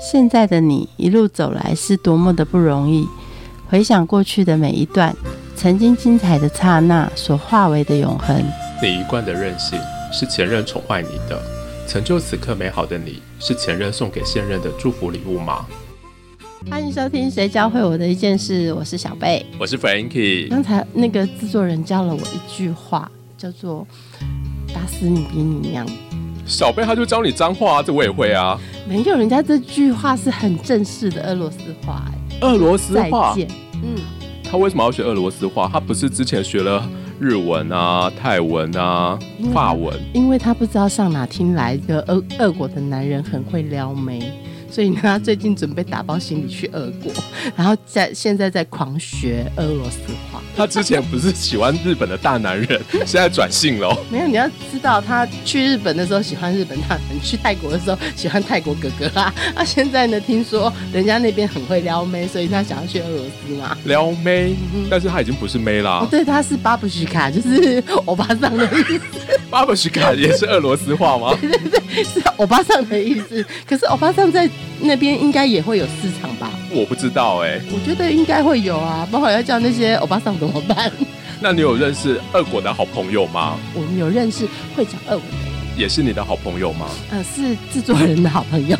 现在的你一路走来是多么的不容易。回想过去的每一段，曾经精彩的刹那所化为的永恒。你一贯的任性是前任宠坏你的，成就此刻美好的你是前任送给现任的祝福礼物吗？欢迎收听《谁教会我的一件事》，我是小贝，我是 Frankie。刚才那个制作人教了我一句话，叫做“打死你比你娘”。小贝他就教你脏话啊，这我也会啊。没有，人家这句话是很正式的俄罗斯话。俄罗斯话，嗯，他为什么要学俄罗斯话？他不是之前学了日文啊、泰文啊、法文？因为他不知道上哪听来的俄俄国的男人很会撩妹。所以呢他最近准备打包行李去俄国，然后在现在在狂学俄罗斯话。他之前不是喜欢日本的大男人，现在转性了。没有，你要知道，他去日本的时候喜欢日本大男人，去泰国的时候喜欢泰国哥哥啊。那 现在呢，听说人家那边很会撩妹，所以他想要去俄罗斯嘛。撩妹，但是他已经不是妹啦。对，他是巴布许卡，就是欧巴桑的意思。巴布许卡也是俄罗斯话吗？对对对，是欧巴桑的意思。可是欧巴桑在。那边应该也会有市场吧？我不知道哎，我觉得应该会有啊，不好要叫那些欧巴桑怎么办？那你有认识俄国的好朋友吗？我们有认识会讲二文的，也是你的好朋友吗？呃，是制作人的好朋友。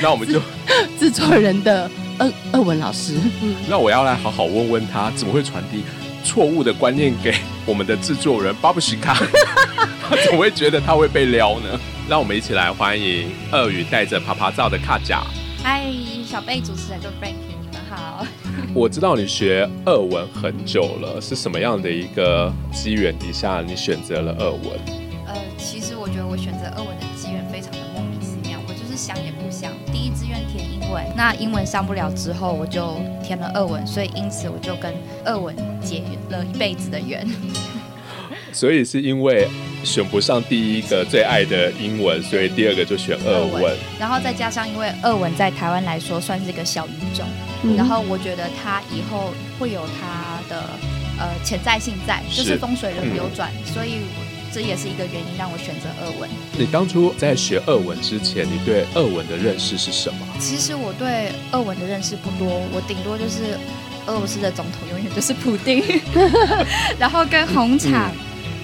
那我们就 制作人的二二文老师。那我要来好好问问他，怎么会传递错误的观念给我们的制作人巴布什卡？他怎么会觉得他会被撩呢？让我们一起来欢迎鳄鱼带着爬爬照的卡甲。嗨，小贝主持人就 Frankie，你们好。我知道你学俄文很久了，是什么样的一个机缘底下你选择了俄文？呃，其实我觉得我选择俄文的机缘非常的莫名其妙，我就是想也不想，第一志愿填英文，那英文上不了之后，我就填了俄文，所以因此我就跟俄文结了一辈子的缘。所以是因为选不上第一个最爱的英文，所以第二个就选俄文。然后再加上，因为俄文在台湾来说算是一个小语种，然后我觉得它以后会有它的呃潜在性在，就是风水轮流转，所以这也是一个原因让我选择俄文。你当初在学俄文之前，你对俄文的认识是什么？其实我对俄文的认识不多，我顶多就是俄罗斯的总统永远就是普丁，然后跟红场。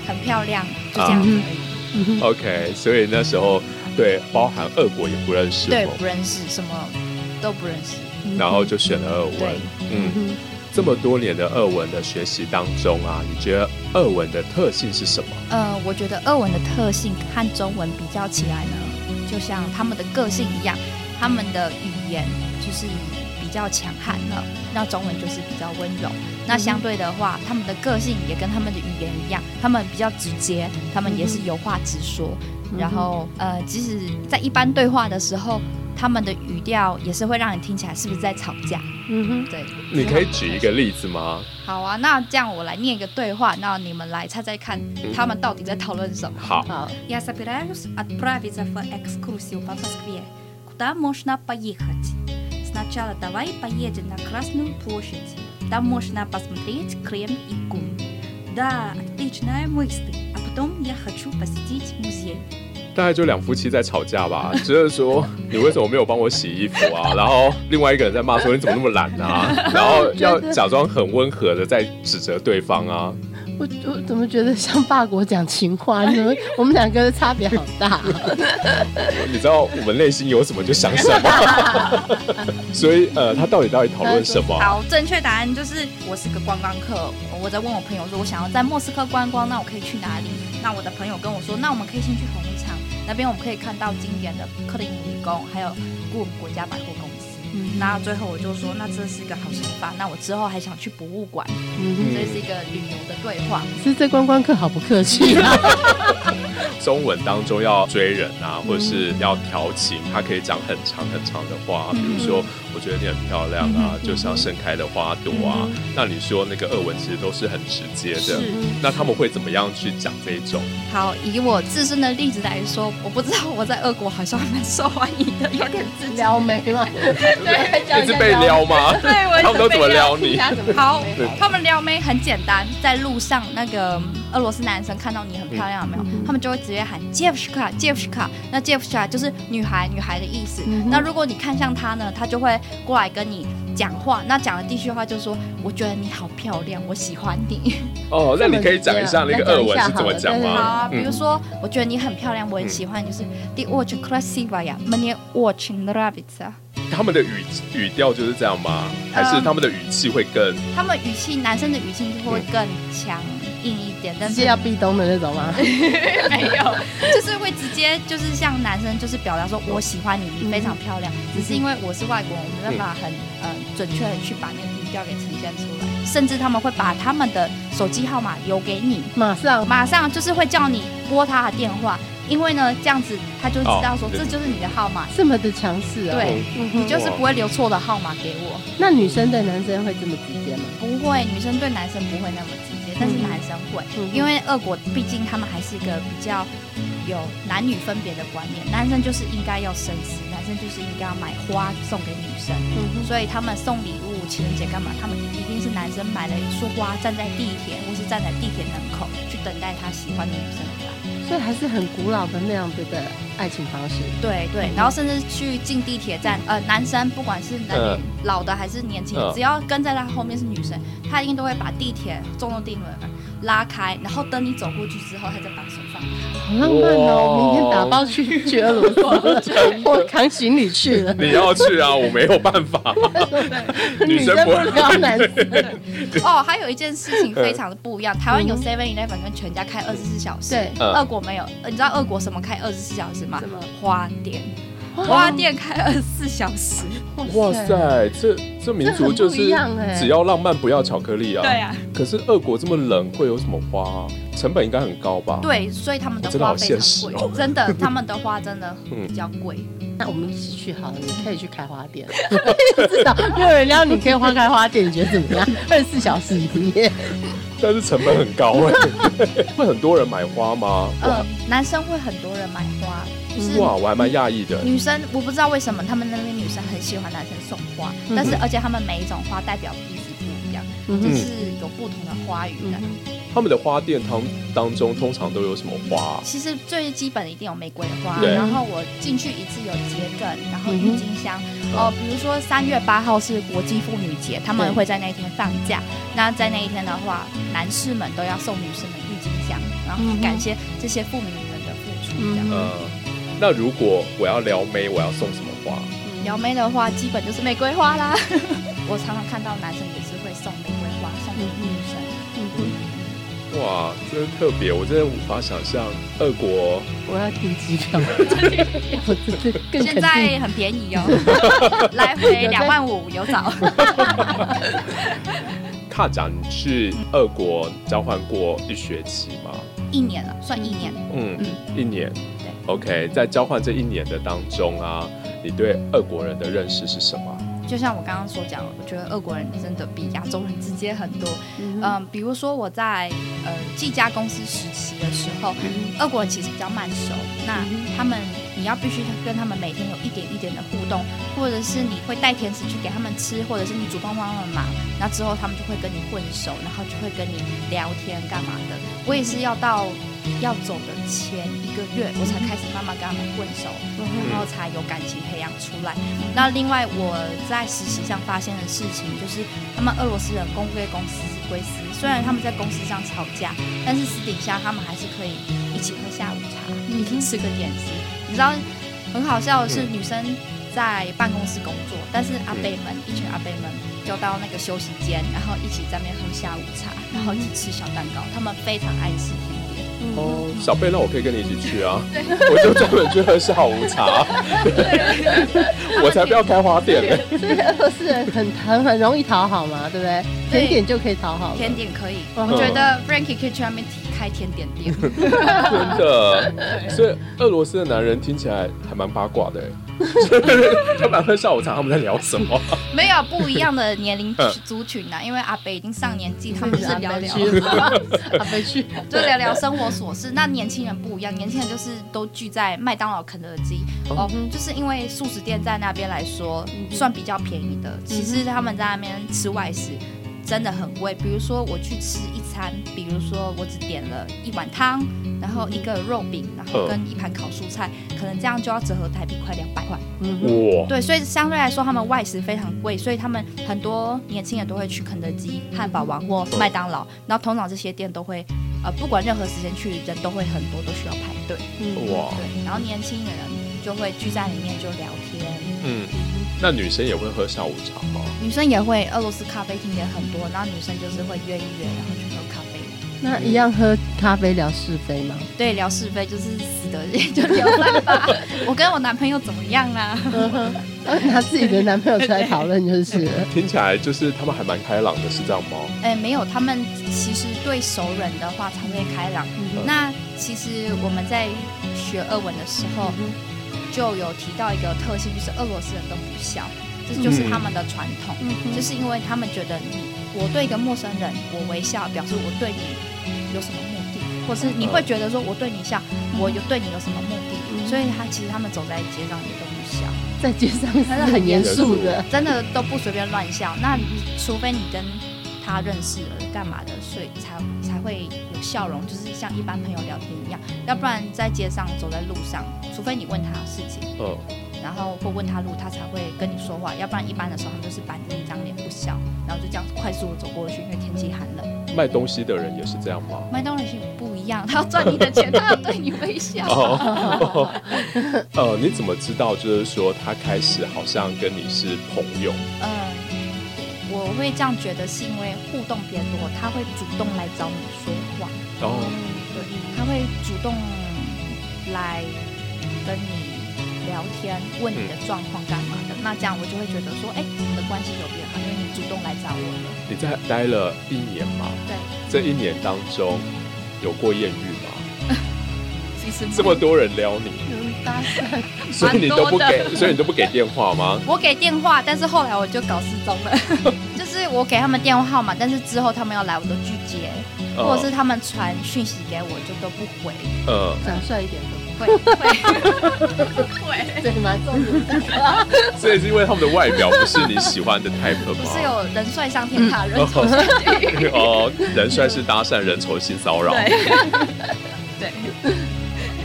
很漂亮，就这样子而已。OK，所以那时候对包含俄国也不认识，对，不认识，什么都不认识，然后就选了俄文。嗯，这么多年的俄文的学习当中啊，你觉得俄文的特性是什么？呃，我觉得俄文的特性和中文比较起来呢，就像他们的个性一样，他们的语言就是。比较强悍了，那中文就是比较温柔。那相对的话，他们的个性也跟他们的语言一样，他们比较直接，他们也是有话直说。然后，呃，即使在一般对话的时候，他们的语调也是会让你听起来是不是在吵架？嗯哼，对。你可以举一个例子吗？好啊，那这样我来念一个对话，那你们来猜猜看，他们到底在讨论什么？好。Сначала давай поедем на Красную площадь. Там можно посмотреть Крем и Гум. Да, отличная мысль. А потом я хочу посетить музей. 大概就两夫妻在吵架吧，就是说你为什么没有帮我洗衣服啊？然后另外一个人在骂说你怎么那么懒啊？然后要假装很温和的在指责对方啊。 我我怎么觉得像法国讲情话呢？我们两个的差别好大。你知道我们内心有什么就想什么。所以呃，他到底到底讨论什么？好，正确答案就是我是个观光客，我在问我朋友说，我想要在莫斯科观光，那我可以去哪里？那我的朋友跟我说，那我们可以先去红场，那边我们可以看到经典的克林姆林宫，还有故国家百货公司。那最后我就说，那这是一个好想法。那我之后还想去博物馆，这是一个旅游的对话。是这观光客好不客气啊！中文当中要追人啊，或者是要调情，他可以讲很长很长的话，比如说我觉得你很漂亮啊，就像盛开的花朵啊。那你说那个俄文其实都是很直接的，那他们会怎么样去讲这一种？好，以我自身的例子来说，我不知道我在俄国好像蛮受欢迎的，有点自撩妹吗？对，你是被撩吗？对，他们都怎么撩你？好，他们撩妹很简单，在路上那个俄罗斯男生看到你很漂亮，有没有？他们就会直接喊 Jevshka Jevshka，那 Jevshka 就是女孩女孩的意思。那如果你看向他呢，他就会过来跟你讲话。那讲的第一句话就是说：“我觉得你好漂亮，我喜欢你。”哦，那你可以讲一下那个俄文是怎么讲吗？好啊，比如说，我觉得你很漂亮，我很喜欢，就是 The watch krasiva ya, мне очень нравится。他们的语语调就是这样吗？还是他们的语气会更？他们语气，男生的语气会更强 硬一点，但是要壁咚的那种吗？没有，就是会直接就是像男生就是表达说我喜欢你，你非常漂亮。只是因为我是外国人，我没办法很呃准确的去把那个语调给呈现出来，甚至他们会把他们的手机号码留给你，马上马上就是会叫你拨他的电话。因为呢，这样子他就知道说这就是你的号码，这么的强势啊！对，你就是不会留错的号码给我。那女生对男生会这么直接吗？不会，女生对男生不会那么直接，但是男生会，因为俄国毕竟他们还是一个比较有男女分别的观念，男生就是应该要绅士，男生就是应该要买花送给女生，所以他们送礼物、情人节干嘛？他们一定是男生买了一束花，站在地铁或是站在地铁门口去等待他喜欢的女生来。所以还是很古老的那样子的爱情方式。对对，然后甚至去进地铁站，呃，男生不管是男女老的还是年轻，只要跟在他后面是女生，他一定都会把地铁重重地门拉开，然后等你走过去之后，他再把手放开。好浪漫哦！明天打包去去俄罗斯，我 扛行李去了。你要去啊？我没有办法。女生不挑男生。哦，还有一件事情非常的不一样，台湾有 Seven Eleven 跟全家开二十四小时，对，俄国没有。你知道俄国什么开二十四小时吗？什么花店。花店开二十四小时，哇塞，这这民族就是只要浪漫不要巧克力啊。对啊。可是俄国这么冷，会有什么花？成本应该很高吧？对，所以他们的花非常贵，真的，他们的花真的比较贵。那我们一起去好了，你可以去开花店，至 少 没有人要你可以花开花店，你觉得怎么样？二十四小时营业，但是成本很高哎，会很多人买花吗？嗯，男生会很多人买花。哇，我还蛮讶异的。女生我不知道为什么他们那边女生很喜欢男生送花，但是而且他们每一种花代表意思不一样，就是有不同的花语的。他们的花店当当中通常都有什么花？其实最基本的一定有玫瑰花，然后我进去一次有桔梗，然后郁金香。哦，比如说三月八号是国际妇女节，他们会在那一天放假。那在那一天的话，男士们都要送女士们郁金香，然后感谢这些妇女们的付出。这样。那如果我要撩妹，我要送什么花？撩妹的话，基本就是玫瑰花啦。我常常看到男生也是会送玫瑰花送给女生。哇，真特别，我真的无法想象。俄国，我要订机票。现在很便宜哦，来回两万五有找。卡长，你去俄国交换过一学期吗？一年了，算一年。嗯嗯，一年。OK，在交换这一年的当中啊，你对俄国人的认识是什么？就像我刚刚所讲，我觉得俄国人真的比亚洲人直接很多。嗯，比如说我在呃这家公司实习的时候，俄国人其实比较慢熟，那他们你要必须跟他们每天有一点一点的互动，或者是你会带甜食去给他们吃，或者是你主动帮他们忙，那之后他们就会跟你混熟，然后就会跟你聊天干嘛的。我也是要到。要走的前一个月，我才开始慢慢跟他们混熟，然后才有感情培养出来。那另外我在实习上发现的事情，就是他们俄罗斯人公归公，私归私。虽然他们在公司上吵架，但是私底下他们还是可以一起喝下午茶，一起吃个点心。你知道很好笑的是，女生在办公室工作，但是阿贝们一群阿贝们就到那个休息间，然后一起在那边喝下午茶，然后一起吃小蛋糕。他们非常爱吃。哦，小贝，那我可以跟你一起去啊！我就专门去喝下午茶，我才不要开花店呢。所以俄罗斯人很很很容易讨好嘛，对不对？甜点就可以讨好，甜点可以。我觉得 Frankie 可以去那边开甜点店，真的。所以俄罗斯的男人听起来还蛮八卦的。他们喝下午茶，他们在聊什么？没有不一样的年龄族群呐，因为阿北已经上年纪，他们是聊聊阿北去，就聊聊生活琐事。那年轻人不一样，年轻人就是都聚在麦当劳、肯德基哦，就是因为素食店在那边来说算比较便宜的。其实他们在那边吃外食真的很贵，比如说我去吃一餐。比如说我只点了一碗汤，然后一个肉饼，然后跟一盘烤蔬菜，可能这样就要折合台币快两百块。嗯，哇，对，所以相对来说，他们外食非常贵，所以他们很多年轻人都会去肯德基、汉堡王或麦当劳，然后通常这些店都会，呃，不管任何时间去，人都会很多，都需要排队。嗯哇，对，然后年轻人就会聚在里面就聊天，嗯，那女生也会喝下午茶吗？女生也会，俄罗斯咖啡厅也很多，然后女生就是会约一约，然后去喝。那一样喝咖啡聊是非吗？对，聊是非就是死的人就聊三吧。我跟我男朋友怎么样啦？嗯拿自己的男朋友出来讨论就是了。听起来就是他们还蛮开朗的，是这样吗？哎，没有，他们其实对熟人的话才会开朗。嗯那其实我们在学俄文的时候，就有提到一个特性，就是俄罗斯人都不笑，这就是他们的传统，嗯哼就是因为他们觉得你我对一个陌生人我微笑，表示我对你有什么目的，或是你会觉得说我对你笑，我有对你有什么目的，嗯所以他其实他们走在街上也都不笑。在街上是很严肃的，真的都不随便乱笑。那你除非你跟他认识了干嘛的，所以才才会有笑容，就是像一般朋友聊天一样。要不然在街上走在路上，除非你问他事情，嗯，然后或问他路，他才会跟你说话。要不然一般的时候，他们就是板着一张脸不笑，然后就这样快速的走过去，因为天气寒冷。卖东西的人也是这样吗？麦当劳是不一样，他要赚你的钱，他要对你微笑。哦，呃，你怎么知道？就是说他开始好像跟你是朋友？嗯，我会这样觉得，是因为互动变多，他会主动来找你说话。哦，对，他会主动来跟你聊天，问你的状况干嘛的。那这样我就会觉得说，哎、我们的关系有变好，因为你主动来找我了。你在待了一年嘛？对，这一年当中有过艳遇吗？其实这么多人撩你，所以你都不给，所以你都不给电话吗？我给电话，但是后来我就搞失踪了。就是我给他们电话号码，但是之后他们要来我都拒接，或者是他们传讯息给我就都不回。呃，长帅一点都会会会，对吗？所以是因为他们的外表不是你喜欢的 type 吗？不是有人帅上天堂，人丑下地狱。哦，人帅是搭讪，人丑性骚扰。对对。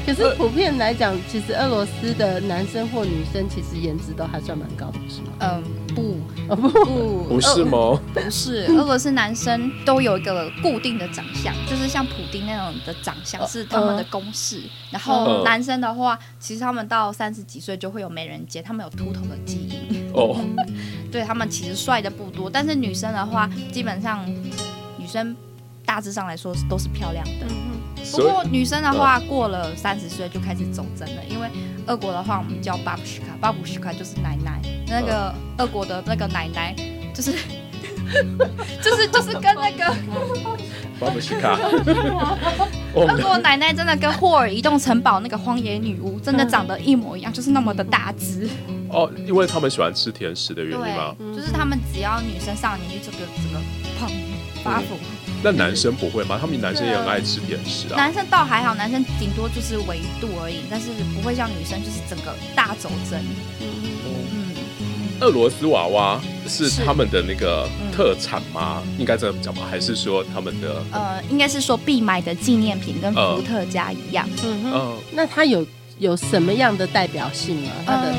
可是普遍来讲，其实俄罗斯的男生或女生其实颜值都还算蛮高的，是吗？嗯，不哦不，不不是吗？不是，俄罗斯男生都有一个固定的长相，就是像普丁那种的长相是他们的公式。然后嗯男生的话，其实他们到三十几岁就会有美人尖，他们有秃头的基因。哦，对他们其实帅的不多，但是女生的话，基本上女生大致上来说都是漂亮的。不过女生的话，过了三十岁就开始走针了，因为俄国的话我们叫巴布什卡，巴布什卡就是奶奶，那个俄国的那个奶奶就是就是就是跟那个 巴布西卡，俄国奶奶真的跟霍尔移动城堡那个荒野女巫真的长得一模一样，就是那么的大只。哦，因为他们喜欢吃甜食的原因吗？就是他们只要女生上了年纪，这个整个胖发福。那男生不会吗？他们男生也很爱吃甜食啊。男生倒还好，男生顶多就是维度而已，但是不会像女生就是整个大走针。嗯，俄罗斯娃娃是是他们的那个嗯特产吗？应该这么讲吗？还是说他们的呃，应该是说必买的纪念品跟伏特加一样。嗯哼，呃那它有有什么样的代表性吗？它的嗯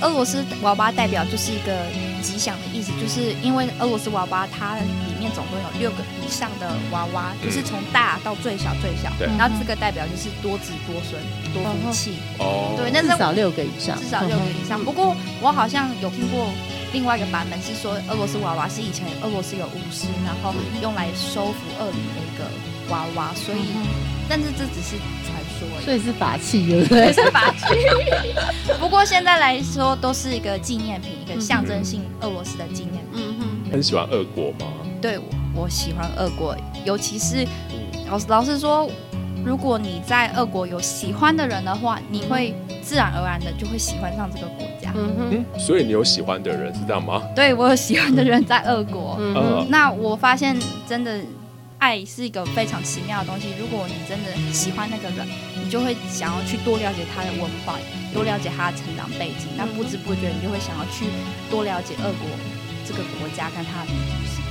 俄罗斯娃娃代表就是一个吉祥的意思，就是因为俄罗斯娃娃它里面总共有六个以上的娃娃，就是从大到最小最小，对。然后这个代表就是多子多孙、多福气，哦，对，那至少六个以上，至少六个以上。不过我好像有听过另外一个版本，是说俄罗斯娃娃是以前俄罗斯有巫师，然后用来收服恶灵的一个娃娃，所以，但是这只是传说而已。所以是法器，对不对？是法器，不过现在来说都是一个纪念品，一个象征性俄罗斯的纪念品。嗯哼，很喜欢俄国吗？对我，我喜欢俄国，尤其是老实老实说，如果你在俄国有喜欢的人的话，你会自然而然的就会喜欢上这个国家。嗯哼，嗯，所以你有喜欢的人是这样吗？对我有喜欢的人在俄国，嗯那我发现真的爱是一个非常奇妙的东西。如果你真的喜欢那个人，你就会想要去多了解他的文化，多了解他的成长背景。那不知不觉你就会想要去多了解俄国这个国家跟他的民族性。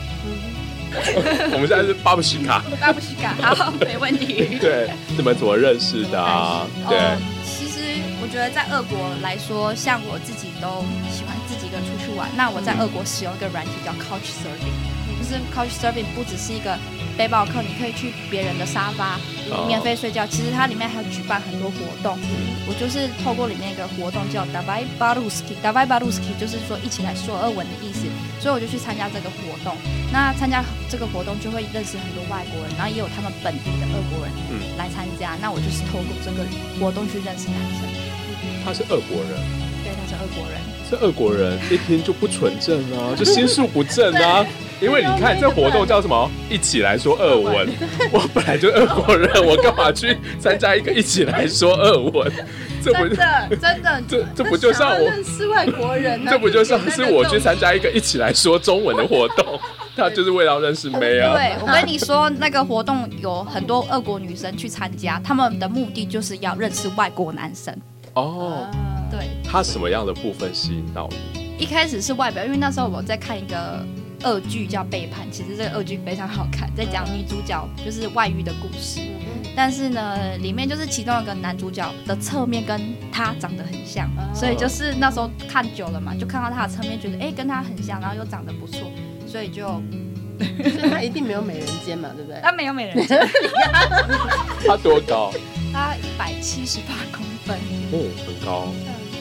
我们现在是巴布西卡。巴布西卡，好，没问题。对，你们怎么认识的啊？对，哦其实我觉得在俄国来说，像我自己都喜欢自己一个人出去玩。那我在俄国使用一个软体叫 Couch Surfing，就是 Couch Surfing 不只是一个背包客，你可以去别人的沙发哦免费睡觉。其实它里面还有举办很多活动。我就是透过里面一个活动叫 Davai Baruski，Davai Baruski 就是说一起来说俄文的意思，所以我就去参加这个活动。那参加这个活动就会认识很多外国人，然后也有他们本地的俄国人嗯来参加。那我就是透过这个活动去认识男生。他是俄国人，对，他是俄国人。是俄国人，一听就不纯正啊，就心术不正啊。因为你看这活动叫什么？一起来说俄文。我本来就俄国人，我干嘛去参加一个一起来说俄文？这不真的，真的，这这不就像我认识外国人呢、这不就像是我去参加一个一起来说中文的活动？他就是为了认识妹啊。对，我跟你说，那个活动有很多俄国女生去参加，他们的目的就是要认识外国男生。哦，对，他什么样的部分吸引到你？一开始是外表，因为那时候我在看一个俄剧叫《背叛》，其实这个俄剧非常好看，在讲女主角就是外遇的故事。但是呢，里面就是其中一个男主角的侧面跟他长得很像，所以就是那时候看久了嘛，就看到他的侧面，觉得哎、跟他很像，然后又长得不错，所以就所以他一定没有美人尖嘛，对不对？他 没有美人尖，他多高？他一百七十八公分。哦，很高。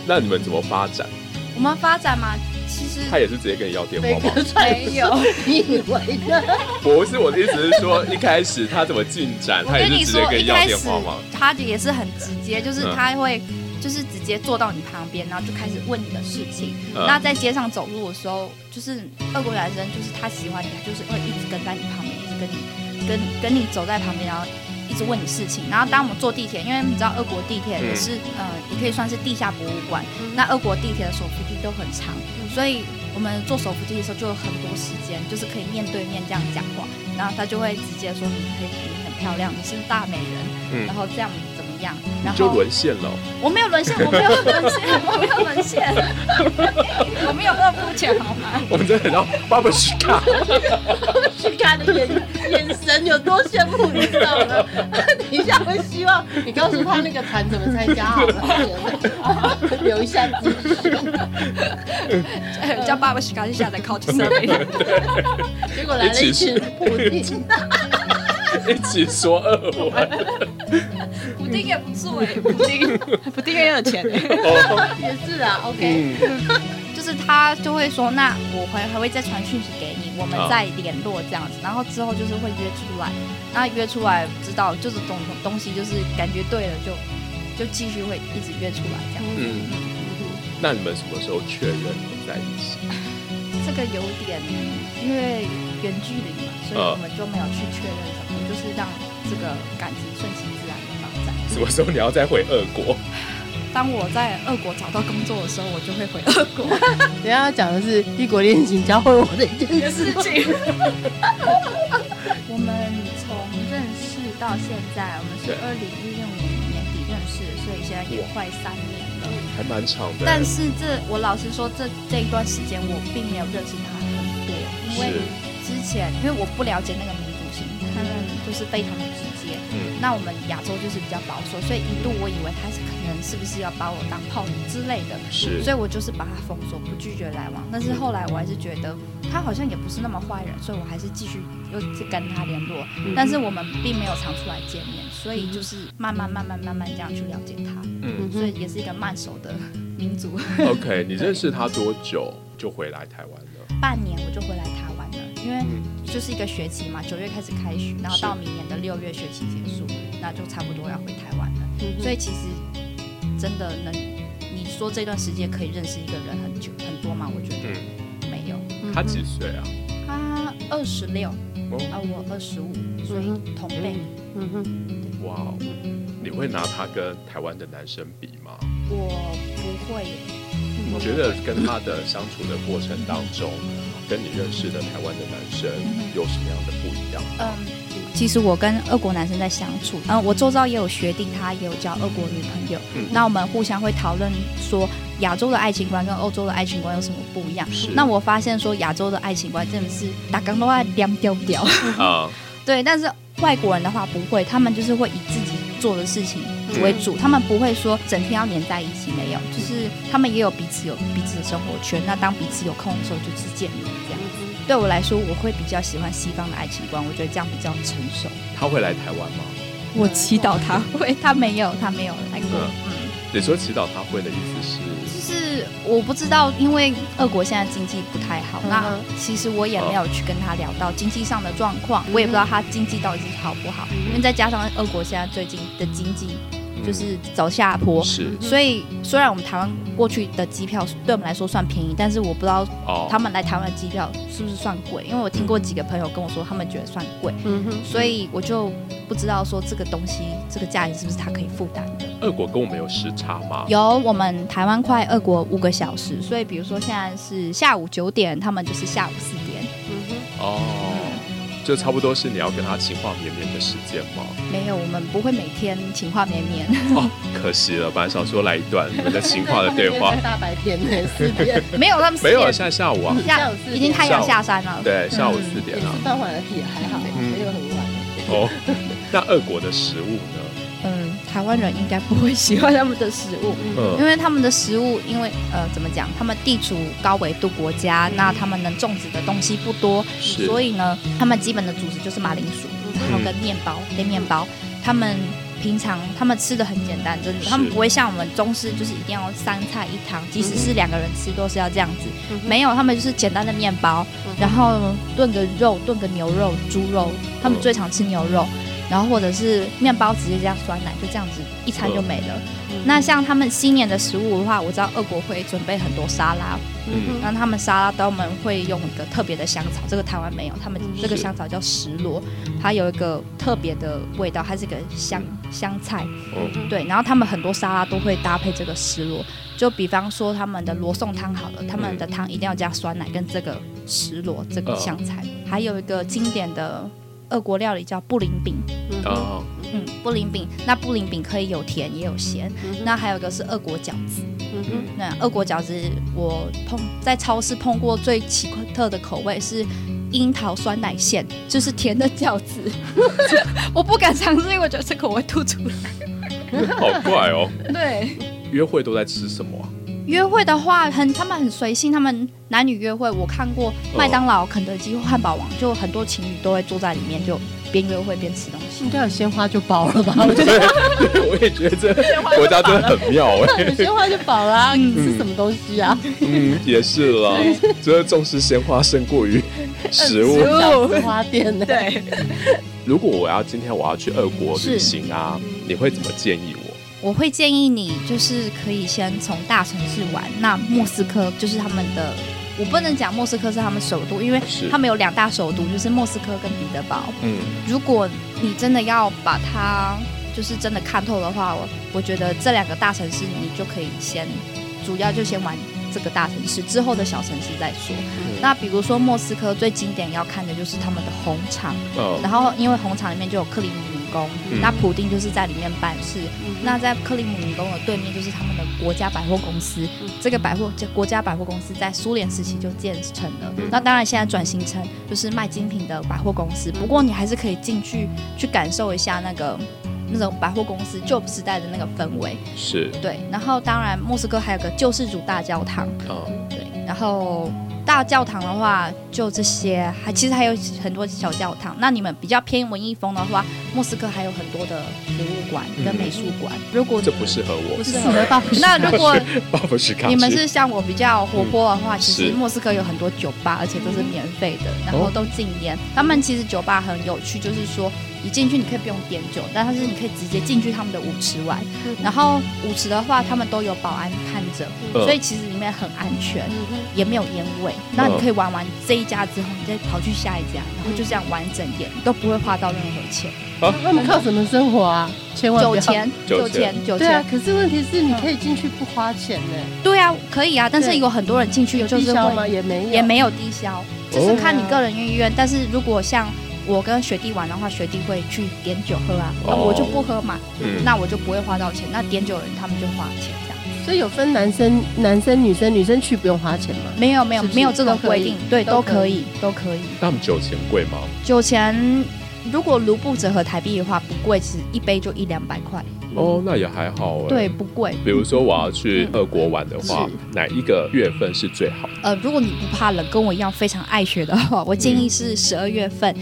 那你们怎么发展？我们发展嘛，其实他也是直接跟你要电话吗？没有。你以为呢？不是我的意思是说，一开始他怎么进展？我他也是直接跟你要电话吗？他也是很直接，就是嗯他会。就是直接坐到你旁边，然后就开始问你的事情。嗯那在街上走路的时候，就是俄国男生，就是他喜欢你，他就是会一直跟在你旁边，一直跟你跟跟你走在旁边，然后一直问你事情。然后当我们坐地铁，因为你知道俄国地铁也是、呃，也可以算是地下博物馆。那俄国地铁的手扶梯都很长，所以我们坐手扶梯的时候就有很多时间，就是可以面对面这样讲话。然后他就会直接说你很你很漂亮，你是大美人，嗯然后这样样？然就后沦陷了。我没有沦陷，我没有沦陷，我没有沦陷，我没有那么肤浅好吗？我们真的很像巴布西卡。去看的眼眼神有多羡慕，你知道吗？等一下会希望你告诉他那个团怎么参加好了，留一下资讯。叫爸爸去赶紧下载 Couch Surfing。结果来了一群普丁，一起说二文。补丁也不错哎，补丁 补丁也有钱哎。哦，也是啊，OK，嗯，就是他就会说，那我还还会再传讯息给你，我们啊再联络这样子，然后之后就是会约出来，那约出来知道就是种种东西，就是感觉对了就就继续会一直约出来这样。嗯，那你们什么时候确认在一起？这个有点因为远距离嘛，所以啊我们就没有去确认什么，就是让这个感情顺其。什么时候你要再回俄国？当我在俄国找到工作的时候，我就会回俄国等一下要讲的是异国恋情教会我的一件事事。情。我们从认识到现在，我们是对二零一六年年底认识，所以现在也快三年了。还蛮长的。但是这我老实说，这这一段时间我并没有认识他很多，因为之前因为我不了解那个民族性，他们就是非常的直接。嗯，那我们亚洲就是比较保守，所以一度我以为他是可能是不是要把我当炮友之类的，是所以我就是把他封锁，不拒绝来往。但是后来我还是觉得他好像也不是那么坏人，所以我还是继续又去跟他联络。但是我们并没有常出来见面，所以就是慢慢慢慢慢慢这样去了解他，嗯所以也是一个慢熟的民族。，OK，你认识他多久就回来台湾了？半年我就回来台湾了，因为嗯就是一个学期嘛，九月开始开学，然后到明年的六月学期结束，那就差不多要回台湾了。所以其实真的能，你说这段时间可以认识一个人很久很多吗？我觉得嗯，没有。他几岁啊？他二十六，哦，啊，我二十五，所以同辈。嗯哼，哇哦，你会拿他跟台湾的男生比吗？我不会耶，你觉得跟他的相处的过程当中，跟你认识的台湾的男生有什么样的不一样？嗯，其实我跟俄国男生在相处，嗯，我周遭也有学弟，他也有交俄国女朋友，嗯那我们互相会讨论说亚洲的爱情观跟欧洲的爱情观有什么不一样？是那我发现说亚洲的爱情观真的是打刚都爱亮调调，啊，对，但是外国人的话不会，他们就是会以自己做的事情为主，他们不会说整天要黏在一起，没有，就是他们也有彼此有彼此的生活圈。那当彼此有空的时候，就去见面这样子。对我来说，我会比较喜欢西方的爱情观，我觉得这样比较成熟。他会来台湾吗？我祈祷他 会，他没有，他没有来过。嗯，你说祈祷他会的意思是？就是我不知道，因为俄国现在经济不太好，那其实我也没有去跟他聊到经济上的状况，我也不知道他经济到底是好不好，因为再加上俄国现在最近的经济就是走下坡，是。所以虽然我们台湾过去的机票对我们来说算便宜，但是我不知道哦，他们来台湾的机票是不是算贵，因为我听过几个朋友跟我说，他们觉得算贵，嗯哼，所以我就不知道说这个东西这个价钱是不是他可以负担的。俄国跟我们有时差吗？有我们台湾快俄国五个小时，所以比如说现在是下午九点，他们就是下午四点。嗯哼哦，就差不多是你要跟他情话绵绵的时间吗？没有，我们不会每天情话绵绵。哦，可惜了，本来想说来一段你们的情话的，对话，大白天的，四点，没有，他们四没有，点现在下午啊，下下午四点已经太阳下山了。对，下午嗯四点啊也是。傍晚的也还好，嗯没有很晚。哦，那俄国的食物呢？嗯，台湾人应该不会喜欢他们的食物，嗯。因为他们的食物，因为呃怎么讲，他们地处高纬度国家，那他们能种植的东西不多，所以呢，他们基本的主食就是马铃薯，然后跟面包、黑面包。他们平常他们吃的很简单，真的，是。他们不会像我们中式，就是一定要三菜一汤，即使是两个人吃都是要这样子。嗯。没有，他们就是简单的面包，嗯。然后炖个肉，炖个牛肉、猪肉，他们嗯。最常吃牛肉，然后或者是面包直接加酸奶，就这样子一餐就没了。嗯。那像他们新年的食物的话，我知道俄国会准备很多沙拉，嗯。那他们沙拉他们会用一个特别的香草，这个台湾没有，他们嗯。这个香草叫石螺，它有一个特别的味道，它是个香香菜，嗯。对，然后他们很多沙拉都会搭配这个石螺，就比方说他们的罗宋汤好了，他们的汤一定要加酸奶跟这个石螺这个香菜，还有一个经典的俄国料理叫布林饼，嗯哼。啊，嗯，布林饼，那布林饼可以有甜也有咸，嗯那还有一个是俄国饺子，嗯哼。那俄国饺子我碰在超市碰过最奇特的口味是。樱桃酸奶馅就是甜的饺子，我不敢尝试，因为我觉得这口我会吐出来。好怪哦。对，约会都在吃什么啊？约会的话，很他们很随性，他们男女约会，我看过麦当劳、肯德基或汉堡王，就很多情侣都会坐在里面，就边约会边吃东西。应该有鲜花就饱了吧？我觉得对，我也觉得这个国家真的很妙哎。有鲜花就饱了啊，你吃什么东西啊？嗯，也是啦，就是重视鲜花胜过于食物。小吃花店呢？对，如果我要今天我要去俄国旅行啊，你会怎么建议我？我会建议你就是可以先从大城市玩，那莫斯科就是他们的。我不能讲莫斯科是他们首都，因为他们有两大首都，就是莫斯科跟彼得堡。嗯，如果你真的要把它就是真的看透的话，我我觉得这两个大城市你就可以先，主要就先玩这个大城市，之后的小城市再说。那比如说莫斯科最经典要看的就是他们的红场，呃，然后因为红场里面就有克里姆林宫，嗯那普丁就是在里面办事。嗯那在克里姆林宫的对面就是他们的国家百货公司，嗯这个百货这国家百货公司在苏联时期就建成了。嗯那当然现在转型成就是卖精品的百货公司，不过你还是可以进去去感受一下那个那种百货公司旧时代的那个氛围。是，对，然后当然莫斯科还有个救世主大教堂，嗯，对，然后大教堂的话就这些，还其实还有很多小教堂。那你们比较偏文艺风的话，莫斯科还有很多的博物馆跟美术馆。如果这不适合我不。适适合 那如果你们是像我比较活泼的话，其实莫斯科有很多酒吧，而且都是免费的，然后哦都禁烟。他们其实酒吧很有趣，就是说一进去你可以不用点酒，但是你可以直接进去他们的舞池玩。然后舞池的话，他们都有保安看着，嗯所以其实里面很安全。也没有烟味。那你可以玩完这一家之后，你再跑去下一家，然后就这样玩整夜，你都不会花到任何钱。他们靠什么生活啊？千万不要。酒钱，酒酒钱，酒对啊钱，，可是问题是你可以进去不花钱呢，对啊，可以啊。但是有很多人进去有就是低消吗？会也没有，也没有低消，只是看你个人意愿。但是如果像我跟学弟玩的话，学弟会去点酒喝啊，那哦我就不喝嘛，嗯那我就不会花到钱。那点酒的人他们就花钱这样。所以有分男生、男生、女生，女生去不用花钱吗？没有没有是是没有这种都可以规定，对，都可以都可以。那他们酒钱贵吗？酒钱如果卢布折合台币的话不贵，其实一杯就一两百块，哦，那也还好哎。对，，不贵。比如说我要去俄国玩的话是，哪一个月份是最好？呃，如果你不怕冷，跟我一样非常爱雪的话，我建议是十二月份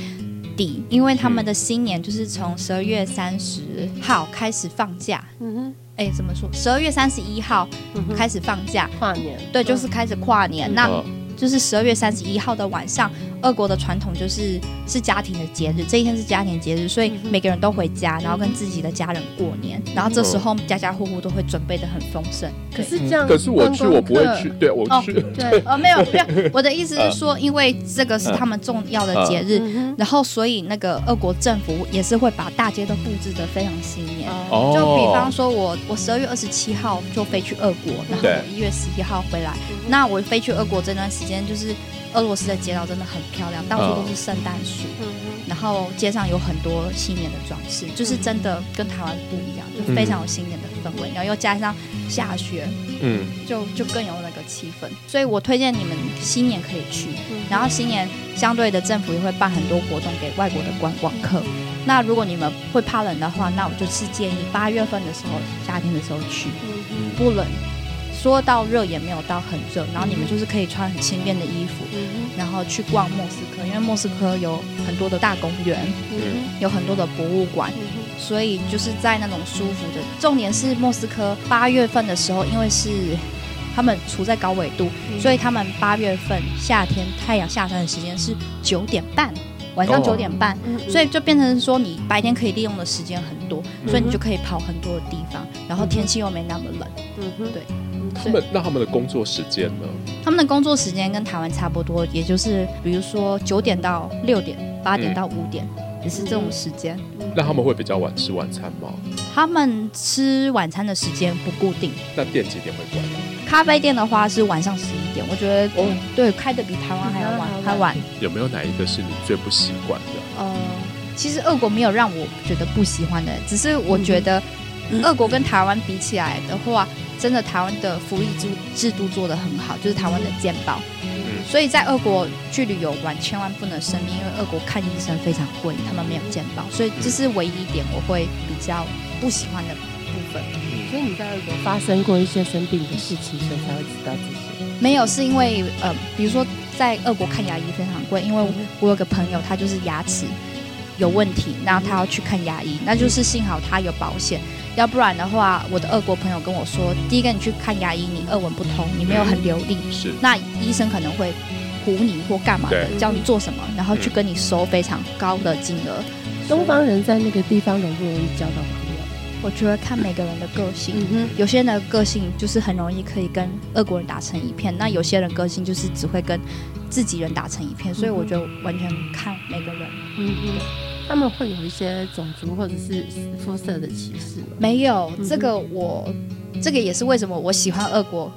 底，因为他们的新年就是从十二月三十号开始放假。嗯哼，哎，怎么说？十二月三十一号开始放假，跨年，对，就是开始跨年。那嗯就是十二月三十一号的晚上，俄国的传统就是是家庭的节日，这一天是家庭节日，所以每个人都回家，然后跟自己的家人过年，然后这时候家家户户都会准备的很丰盛。可是这样，可是我去，我不会去。。对我哦去，对，呃，没有 没有，我的意思是说，因为这个是他们重要的节日，嗯然后所以那个俄国政府也是会把大街都布置的非常新年。哦，就比方说我我十二月二十七号就飞去俄国，然后我一月十一号回来。那我飞去俄国这段时间，就是俄罗斯的街道真的很漂亮，到处都是圣诞树，嗯。然后街上有很多新年的装饰，就是真的跟台湾不一样，就非常有新年的氛围。然后又加上下雪，嗯，就就更有那个气氛。所以我推荐你们新年可以去，然后新年相对的政府也会办很多活动给外国的观光客。那如果你们会怕冷的话，那我就是建议八月份的时候，夏天的时候去，嗯。不冷，说到热也没有到很热，然后你们就是可以穿很轻便的衣服，哼然后去逛莫斯科，因为莫斯科有很多的大公园，嗯有很多的博物馆，嗯所以就是在那种舒服的。重点是莫斯科八月份的时候，因为是他们处在高纬度，嗯所以他们八月份夏天太阳下山的时间是九点半，晚上哦九点半。嗯所以就变成说，你白天可以利用的时间很多，嗯所以你就可以跑很多的地方，然后天气又没那么冷。嗯哼对他们那他们的工作时间呢？他们的工作时间跟台湾差不多，也就是比如说九点到六点，八点到五点，也是这种时间。那他们会比较晚吃晚餐吗？他们吃晚餐的时间不固定，那店几点会关？咖啡店的话是晚上十一点，我觉得哦对开的比台湾还要晚，还还晚。有没有哪一个是你最不习惯的？呃，其实俄国没有让我觉得不喜欢的，只是我觉得俄国跟台湾比起来的话，真的台湾的福利制制度做得很好，就是台湾的健保。嗯，所以在俄国去旅游玩，千万不能生病，因为俄国看医生非常贵，他们没有健保，所以这是唯一一点我会比较不喜欢的部分。所以你在俄国发生过一些生病的事情，所以才会知道这些。没有，是因为呃，比如说在俄国看牙医非常贵，因为我有个朋友他就是牙齿有问题，然后他要去看牙医，那就是幸好他有保险，要不然的话，我的俄国朋友跟我说，第一个你去看牙医，你俄文不通，你没有很流利，是那医生可能会唬你或干嘛的，对教你做什么，然后去跟你收非常高的金额。东方人在那个地方容不容易交到朋友？我觉得看每个人的个性。哼，有些人的个性就是很容易可以跟俄国人打成一片，那有些人个性就是只会跟自己人打成一片，所以我觉得完全看每个人。嗯嗯，他们会有一些种族或者是肤色的歧视吗？没有这个我，这个也是为什么我喜欢俄国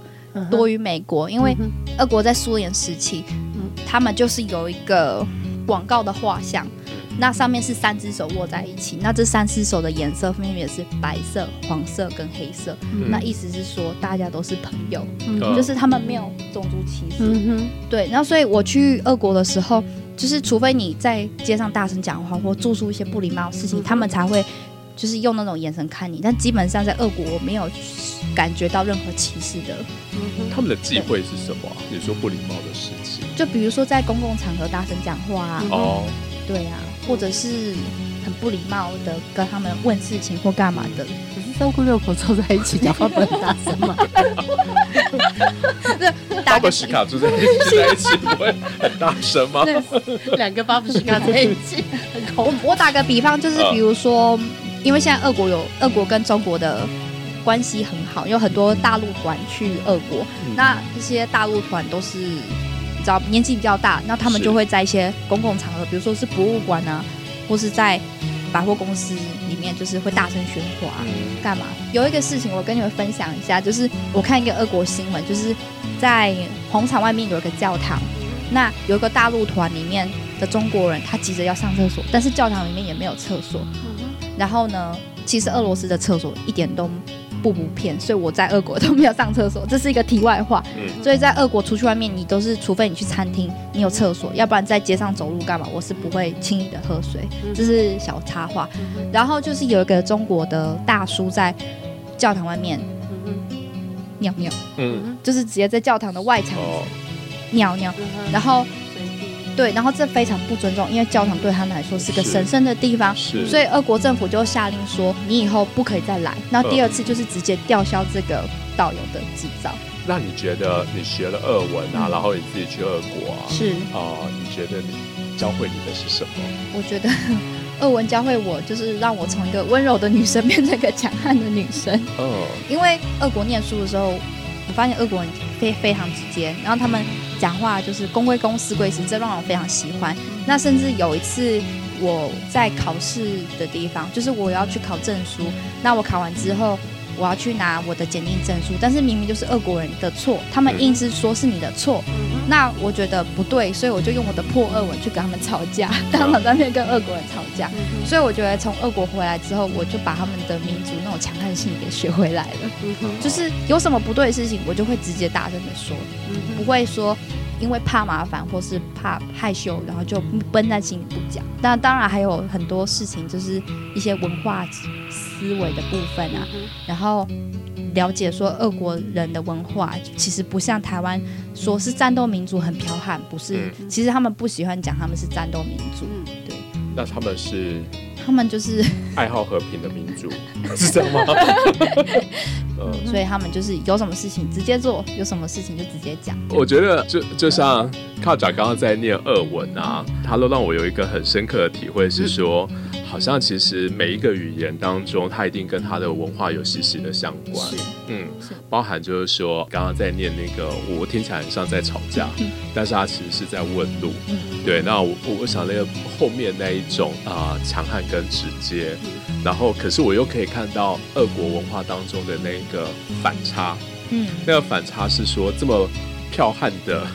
多于美国，因为嗯俄国在苏联时期，嗯。他们就是有一个广告的画像，那上面是三只手握在一起，那这三只手的颜色分别是白色、黄色跟黑色，嗯那意思是说大家都是朋友，嗯嗯就是他们没有种族歧视。嗯对，然后所以我去俄国的时候，就是除非你在街上大声讲话或做出一些不礼貌的事情，嗯他们才会就是用那种眼神看你。但基本上在俄国，我没有感觉到任何歧视的。哼，他们的忌讳是什么啊？你说不礼貌的事情就比如说在公共场合大声讲话啊，嗯哦，对啊，或者是很不礼貌的跟他们问事情或干嘛的。可是三姑六婆凑在一起讲话不很大声吗？巴布什卡住在一起不会很大声吗？两个巴布什卡在一起，很恐怖我打个比方，就是嗯比如说，因为现在俄国有俄国跟中国的关系很好，有很多大陆团去俄国，嗯那这些大陆团都是年纪比较大，那他们就会在一些公共场合，比如说是博物馆啊，或是在百货公司里面，就是会大声喧哗。嗯干嘛？有一个事情我跟你们分享一下，就是我看一个俄国新闻，就是在红场外面有一个教堂，那有一个大陆团里面的中国人，他急着要上厕所，但是教堂里面也没有厕所。然后呢，其实俄罗斯的厕所一点都不布不片，所以我在俄国都没有上厕所，这是一个题外话。嗯所以在俄国出去外面，你都是除非你去餐厅，你有厕所，要不然在街上走路干嘛？我是不会轻易的喝水，这是小插话。然后就是有一个中国的大叔在教堂外面尿尿，嗯，就是直接在教堂的外墙哦，尿尿，然后对，然后这非常不尊重，因为教堂对他们来说是个神圣的地方，是，所以俄国政府就下令说，你以后不可以再来。然后第二次就是直接吊销这个导游的执照。那你觉得你学了俄文啊，嗯然后你自己去俄国啊，是，啊、你觉得你教会你的是什么？我觉得 俄文教会我，就是让我从一个温柔的女生变成一个强悍的女生。哦，因为俄国念书的时候，我发现俄国人非非常直接，然后他们讲话就是公归公，私归私，这让我非常喜欢。那甚至有一次我在考试的地方，就是我要去考证书，那我考完之后。我要去拿我的检定证书，但是明明就是俄国人的错，他们硬是说是你的错，那我觉得不对，所以我就用我的破俄文去跟他们吵架，当场在那边跟俄国人吵架。所以我觉得从俄国回来之后，我就把他们的民族那种强悍性给学回来了。就是有什么不对的事情，我就会直接大声的说，不会说因为怕麻烦或是怕害羞，然后就闷在心里不讲。那当然还有很多事情，就是一些文化思维的部分啊，然后了解说俄国人的文化其实不像台湾说是战斗民族很剽悍，不是，其实他们不喜欢讲他们是战斗民族，对那他们是他们就是。爱好和平的民族，是这样吗？嗯，所以他们就是有什么事情直接做，有什么事情就直接讲。我觉得就就像靠长刚刚在念俄文啊，他都让我有一个很深刻的体会，是说，好像其实每一个语言当中，它一定跟它的文化有息息的相关。嗯，包含就是说，刚刚在念那个，我听起来很像在吵架，但是他其实是在问路。嗯。对，那我我我想那个后面那一种啊、强悍跟直接，然后可是我又可以看到俄国文化当中的那个反差，嗯。那个反差是说这么剽悍的、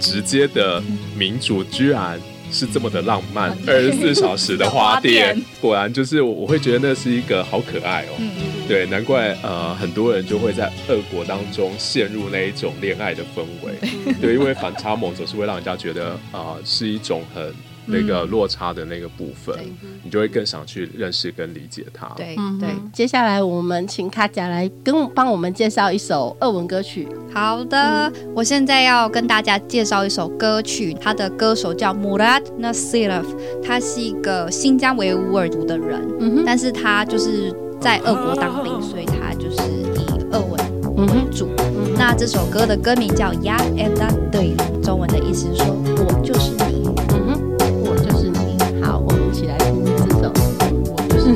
直接的民主，居然是这么的浪漫，二十四小时的花店，果然就是我我会觉得那是一个好可爱哦。嗯。对，难怪呃很多人就会在俄国当中陷入那一种恋爱的氛围。对，因为反差萌总是会让人家觉得啊、呃是一种很那个落差的那个部分，对你就会更想去认识跟理解它。对嗯，对对。，接下来我们请卡甲来跟帮我们介绍一首俄文歌曲。好的，我现在要跟大家介绍一首歌曲，它的歌手叫 Murad Nasirov，他是一个新疆维吾尔族的人，嗯哼，但是他就是在俄国当兵，所以他就是以俄文为主。嗯那这首歌的歌名叫 Ya Eda 对，中文的意思是说我就是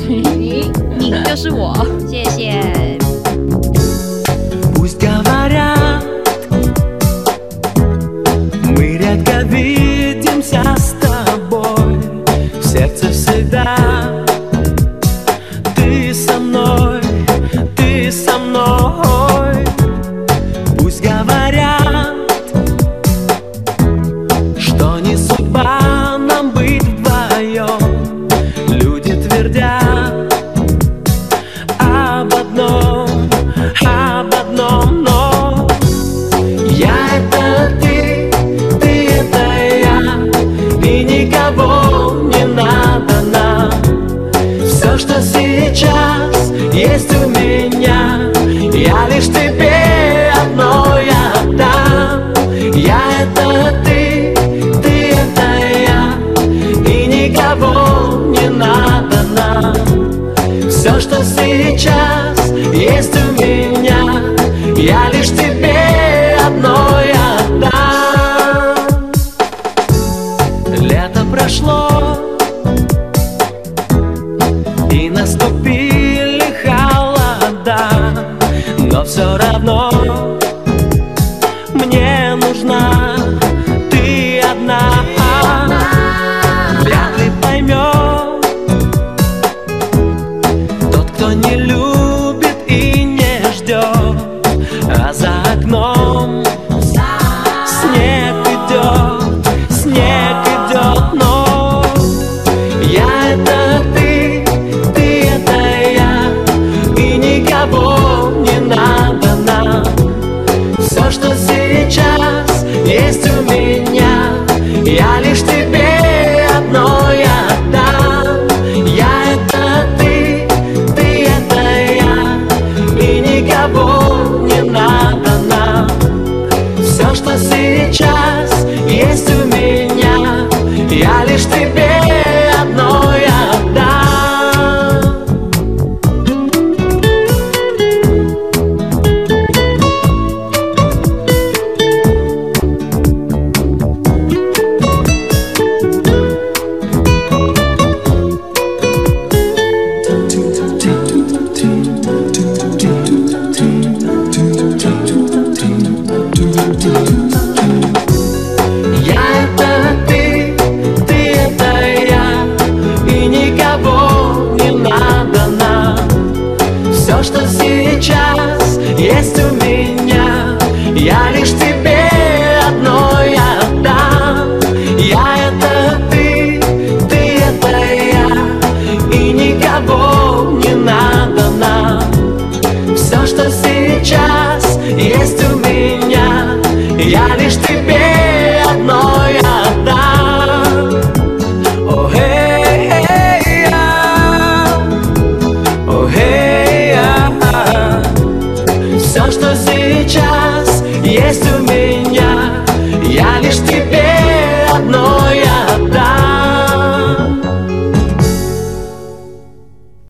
你》。就是我，谢谢。И наступили холода, но все равно